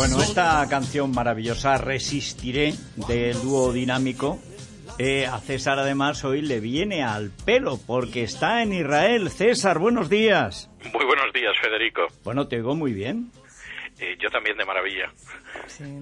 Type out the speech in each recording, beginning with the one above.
Bueno, esta canción maravillosa, Resistiré, del dúo dinámico, eh, a César además hoy le viene al pelo porque está en Israel. César, buenos días. Muy buenos días, Federico. Bueno, te oigo muy bien. Eh, yo también de maravilla.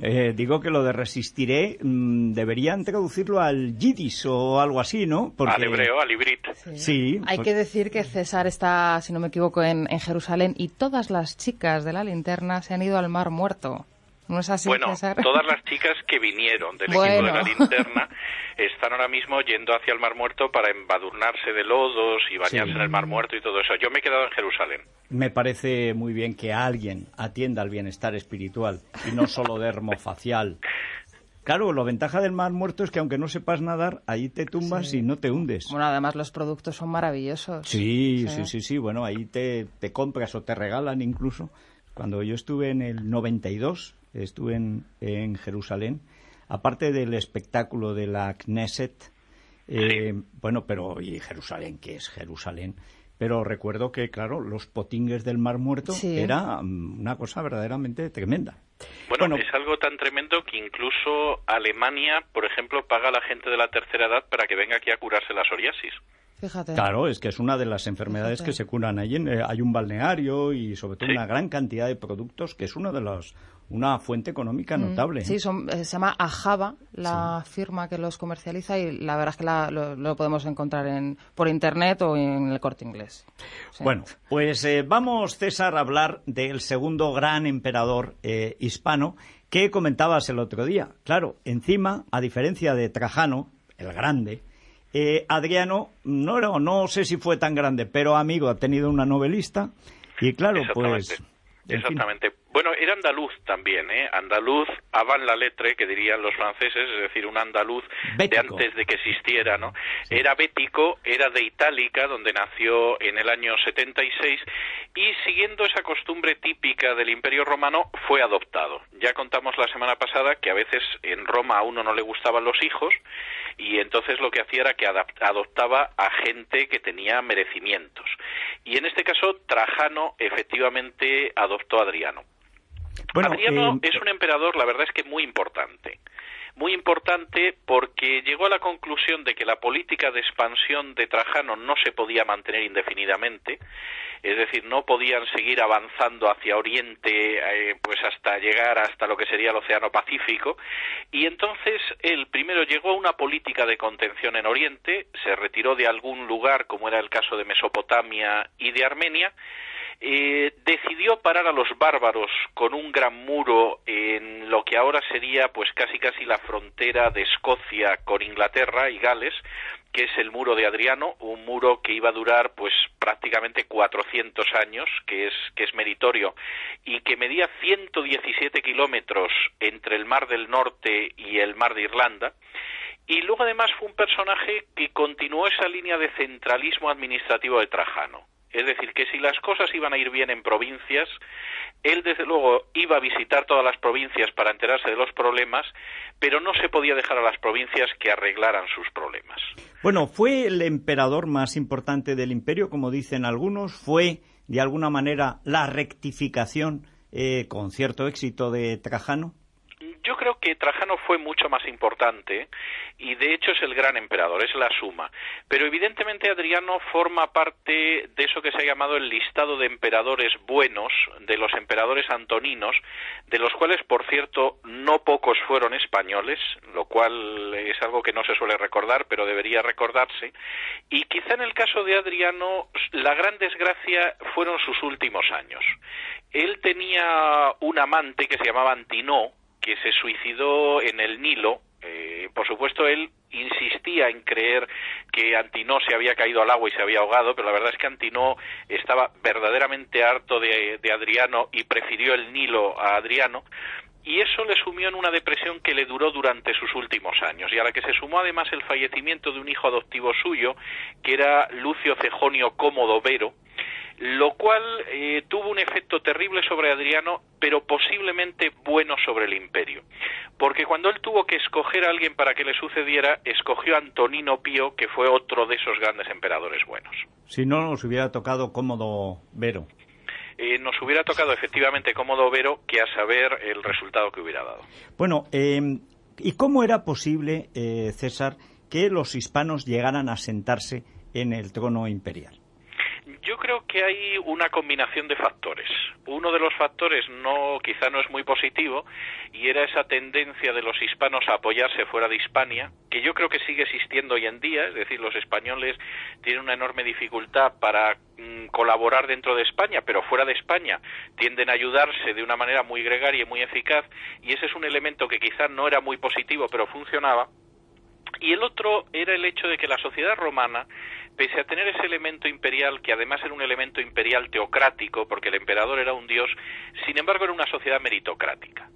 Eh, digo que lo de resistiré mm, deberían traducirlo al yiddish o algo así, ¿no? Al hebreo, al ibrit. Sí. Hay que decir que César está, si no me equivoco, en, en Jerusalén y todas las chicas de la linterna se han ido al Mar Muerto. ¿No es así, bueno, César? todas las chicas que vinieron del equipo Bueno. de la linterna están ahora mismo yendo hacia el Mar Muerto para embadurnarse de lodos y bañarse Sí. en el Mar Muerto y todo eso. Yo me he quedado en Jerusalén. Me parece muy bien que alguien atienda al bienestar espiritual y no solo dermofacial. Claro, la ventaja del mar muerto es que aunque no sepas nadar, ahí te tumbas y no te hundes. Bueno, además los productos son maravillosos. Sí, Sí. sí, sí, sí. Bueno, ahí te, te compras o te regalan incluso. Cuando yo estuve en el 92, estuve en, en Jerusalén, aparte del espectáculo de la Knesset, eh, bueno, pero ¿y Jerusalén? ¿Qué es Jerusalén? Pero recuerdo que, claro, los potingues del Mar Muerto Sí. era mm, una cosa verdaderamente tremenda. Bueno, Bueno. es algo tan tremendo que incluso Alemania, por ejemplo, paga a la gente de la tercera edad para que venga aquí a curarse la psoriasis. Fíjate. Claro, es que es una de las enfermedades Fíjate. que se curan allí. eh, hay un balneario y sobre todo Sí. una gran cantidad de productos que es uno de los, una fuente económica Mm, notable. Sí, ¿eh? son- eh, se llama Ajaba, la firma que los comercializa y la verdad es que la- lo, lo podemos encontrar en, por internet o en el corte inglés. Sí. Bueno, pues eh, vamos, César, a hablar del segundo gran emperador eh, hispano que comentabas el otro día. Claro, encima, a diferencia de Trajano, el grande, eh, Adriano no, era- no sé si fue tan grande, pero amigo, ha tenido una novelista y claro, pues... Exactamente. en fin. Exactamente. Bueno, era andaluz también, ¿eh? Andaluz avant la lettre, que dirían los franceses, es decir, un andaluz Bético. de antes de que existiera, ¿no? Era bético, era de Itálica, donde nació en el año 76, y siguiendo esa costumbre típica del Imperio Romano, fue adoptado. Ya contamos la semana pasada que a veces en Roma a uno no le gustaban los hijos, y entonces lo que hacía era que adoptaba a gente que tenía merecimientos. Y en este caso, Trajano efectivamente adoptó a Adriano. Bueno, Adriano eh, es un emperador, la verdad es que muy importante. Muy importante porque llegó a la conclusión de que la política de expansión de Trajano no se podía mantener indefinidamente, es decir, no podían seguir avanzando hacia Oriente eh, pues hasta llegar hasta lo que sería el Océano Pacífico. Y entonces él primero llegó a una política de contención en Oriente, se retiró de algún lugar como era el caso de Mesopotamia y de Armenia eh, decidió parar a los bárbaros con un gran muro en lo que ahora sería pues casi casi la frontera de Escocia con Inglaterra y Gales, que es el muro de Adriano, un muro que iba a durar pues prácticamente 400 años, que es que es meritorio y que medía 117 kilómetros entre el Mar del Norte y el Mar de Irlanda. Y luego además fue un personaje que continuó esa línea de centralismo administrativo de Trajano. Es decir, que si las cosas iban a ir bien en provincias, él desde luego iba a visitar todas las provincias para enterarse de los problemas, pero no se podía dejar a las provincias que arreglaran sus problemas. Bueno, fue el emperador más importante del imperio, como dicen algunos, fue de alguna manera la rectificación eh, con cierto éxito de Trajano. Yo creo que Trajano fue mucho más importante y de hecho es el gran emperador, es la suma. Pero evidentemente Adriano forma parte de eso que se ha llamado el listado de emperadores buenos, de los emperadores antoninos, de los cuales, por cierto, no pocos fueron españoles, lo cual es algo que no se suele recordar, pero debería recordarse. Y quizá en el caso de Adriano, la gran desgracia fueron sus últimos años. Él tenía un amante que se llamaba Antinó, que se suicidó en el Nilo. Eh, por supuesto, él insistía en creer que Antinó se había caído al agua y se había ahogado, pero la verdad es que Antinó estaba verdaderamente harto de, de Adriano y prefirió el Nilo a Adriano. Y eso le sumió en una depresión que le duró durante sus últimos años, y a la que se sumó además el fallecimiento de un hijo adoptivo suyo, que era Lucio Cejonio Cómodo Vero, lo cual eh, tuvo un efecto terrible sobre Adriano, pero posiblemente bueno sobre el imperio. Porque cuando él tuvo que escoger a alguien para que le sucediera, escogió a Antonino Pío, que fue otro de esos grandes emperadores buenos. Si no, nos hubiera tocado cómodo Vero. eh, nos hubiera tocado efectivamente cómodo Vero que a saber el resultado que hubiera dado. Bueno, em, ¿y cómo era posible, eh, César, que los hispanos llegaran a sentarse en el trono imperial? Yo creo que hay una combinación de factores. Uno de los factores no, quizá no es muy positivo y era esa tendencia de los hispanos a apoyarse fuera de Hispania, que yo creo que sigue existiendo hoy en día. Es decir, los españoles tienen una enorme dificultad para mm, colaborar dentro de España, pero fuera de España tienden a ayudarse de una manera muy gregaria y muy eficaz. Y ese es un elemento que quizá no era muy positivo, pero funcionaba. Y el otro era el hecho de que la sociedad romana pese a tener ese elemento imperial, que además era un elemento imperial teocrático, porque el emperador era un dios, sin embargo era una sociedad meritocrática.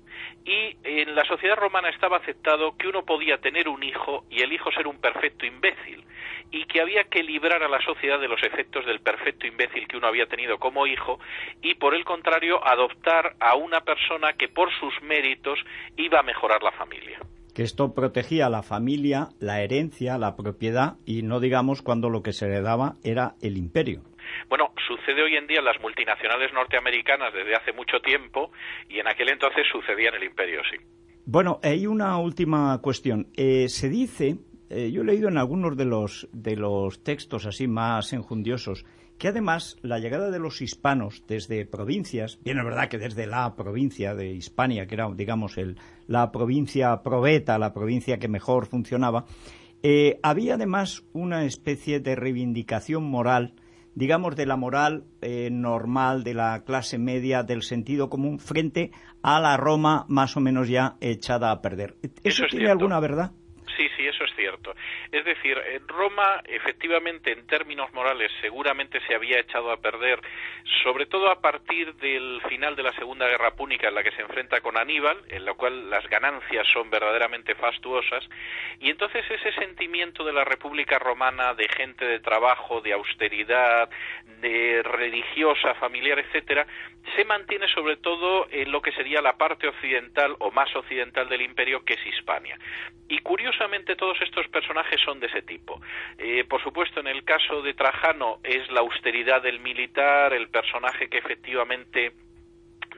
Y en la sociedad romana estaba aceptado que uno podía tener un hijo y el hijo ser un perfecto imbécil, y que había que librar a la sociedad de los efectos del perfecto imbécil que uno había tenido como hijo, y por el contrario adoptar a una persona que por sus méritos iba a mejorar la familia que esto protegía a la familia, la herencia, la propiedad y no digamos cuando lo que se le daba era el imperio. Bueno, sucede hoy en día en las multinacionales norteamericanas desde hace mucho tiempo y en aquel entonces sucedía en el imperio, sí. Bueno, hay una última cuestión. Eh, se dice, eh, yo he leído en algunos de los, de los textos así más enjundiosos, que además la llegada de los hispanos desde provincias, bien es verdad que desde la provincia de Hispania, que era, digamos, el, la provincia probeta, la provincia que mejor funcionaba, eh, había además una especie de reivindicación moral, digamos, de la moral eh, normal, de la clase media, del sentido común, frente a la Roma más o menos ya echada a perder. ¿Eso, tiene alguna verdad? Sí, sí, eso es cierto. Es decir, en Roma, efectivamente, en términos morales, seguramente se había echado a perder, sobre todo a partir del final de la Segunda Guerra Púnica, en la que se enfrenta con Aníbal, en la cual las ganancias son verdaderamente fastuosas, y entonces ese sentimiento de la República Romana, de gente de trabajo, de austeridad, de religiosa, familiar, etcétera, se mantiene sobre todo en lo que sería la parte occidental o más occidental del imperio, que es Hispania. Y curiosamente todos estos personajes son de ese tipo. Eh, por supuesto, en el caso de Trajano es la austeridad del militar, el personaje que efectivamente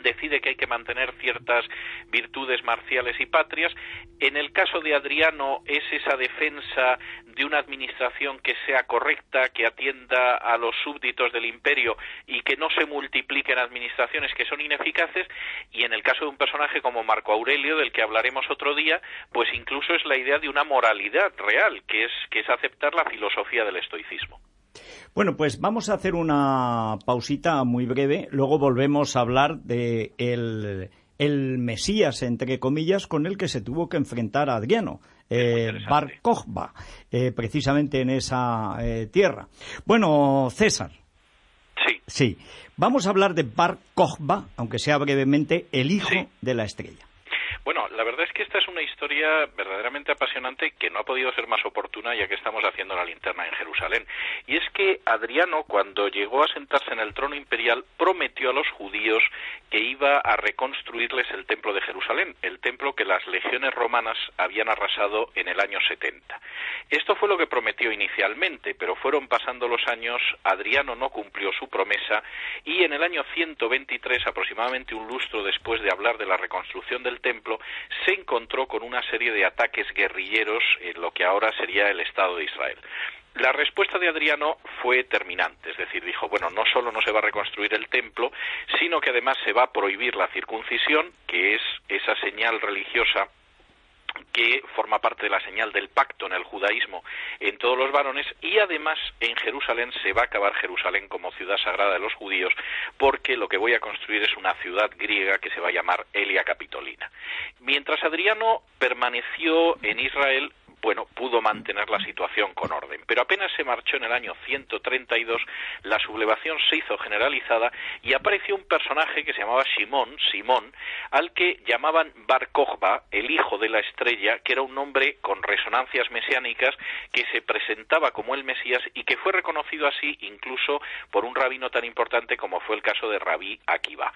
decide que hay que mantener ciertas virtudes marciales y patrias. En el caso de Adriano es esa defensa de una administración que sea correcta, que atienda a los súbditos del imperio y que no se multipliquen administraciones que son ineficaces. Y en el caso de un personaje como Marco Aurelio, del que hablaremos otro día, pues incluso es la idea de una moralidad real, que es, que es aceptar la filosofía del estoicismo. Bueno, pues vamos a hacer una pausita muy breve, luego volvemos a hablar de el, Mesías, entre comillas, con el que se tuvo que enfrentar a Adriano, eh, Bar Kokhba, eh, precisamente en esa eh, tierra. Bueno, César. Sí. Sí. Vamos a hablar de Bar Kokhba, aunque sea brevemente, el hijo de la estrella. Bueno, la verdad es que esta es una historia verdaderamente apasionante que no ha podido ser más oportuna ya que estamos haciendo la linterna en Jerusalén. Y es que Adriano, cuando llegó a sentarse en el trono imperial, prometió a los judíos que iba a reconstruirles el templo de Jerusalén, el templo que las legiones romanas habían arrasado en el año 70. Esto fue lo que prometió inicialmente, pero fueron pasando los años, Adriano no cumplió su promesa y en el año 123, aproximadamente un lustro después de hablar de la reconstrucción del templo, se encontró con una serie de ataques guerrilleros en lo que ahora sería el Estado de Israel. La respuesta de Adriano fue terminante, es decir, dijo, bueno, no solo no se va a reconstruir el templo, sino que además se va a prohibir la circuncisión, que es esa señal religiosa que forma parte de la señal del pacto en el judaísmo en todos los varones y además en Jerusalén se va a acabar Jerusalén como ciudad sagrada de los judíos porque lo que voy a construir es una ciudad griega que se va a llamar Elia Capitolina. Mientras Adriano permaneció en Israel, bueno, pudo mantener la situación con orden. Pero apenas se marchó en el año 132, la sublevación se hizo generalizada y apareció un personaje que se llamaba Simón, Simón, al que llamaban Bar Kokhba, el hijo de la estrella, que era un nombre con resonancias mesiánicas que se presentaba como el Mesías y que fue reconocido así incluso por un rabino tan importante como fue el caso de Rabí Akiva.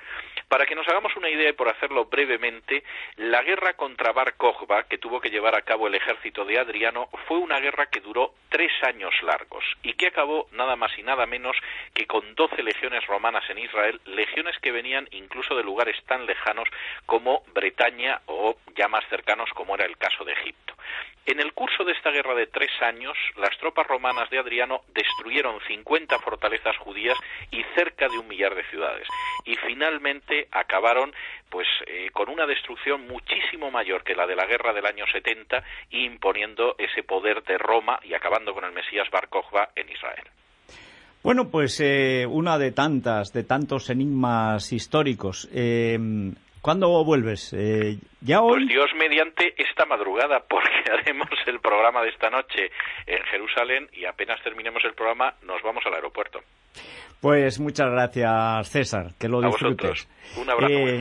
Para que nos hagamos una idea y por hacerlo brevemente, la guerra contra Bar Kokhba, que tuvo que llevar a cabo el ejército de Adriano fue una guerra que duró tres años largos y que acabó nada más y nada menos que con doce legiones romanas en Israel, legiones que venían incluso de lugares tan lejanos como Bretaña o ya más cercanos como era el caso de Egipto. En el curso de esta guerra de tres años, las tropas romanas de Adriano destruyeron 50 fortalezas judías y cerca de un millar de ciudades. Y finalmente acabaron pues eh, con una destrucción muchísimo mayor que la de la guerra del año 70 y imponiendo ese poder de Roma y acabando con el Mesías Bar en Israel. Bueno, pues eh, una de tantas, de tantos enigmas históricos. Eh, ¿Cuándo vuelves? Eh, ¿Ya hoy? Pues Dios mediante esta madrugada, porque haremos el programa de esta noche en Jerusalén y apenas terminemos el programa nos vamos al aeropuerto. Pues muchas gracias, César. Que lo disfrutes. Un abrazo muy fuerte.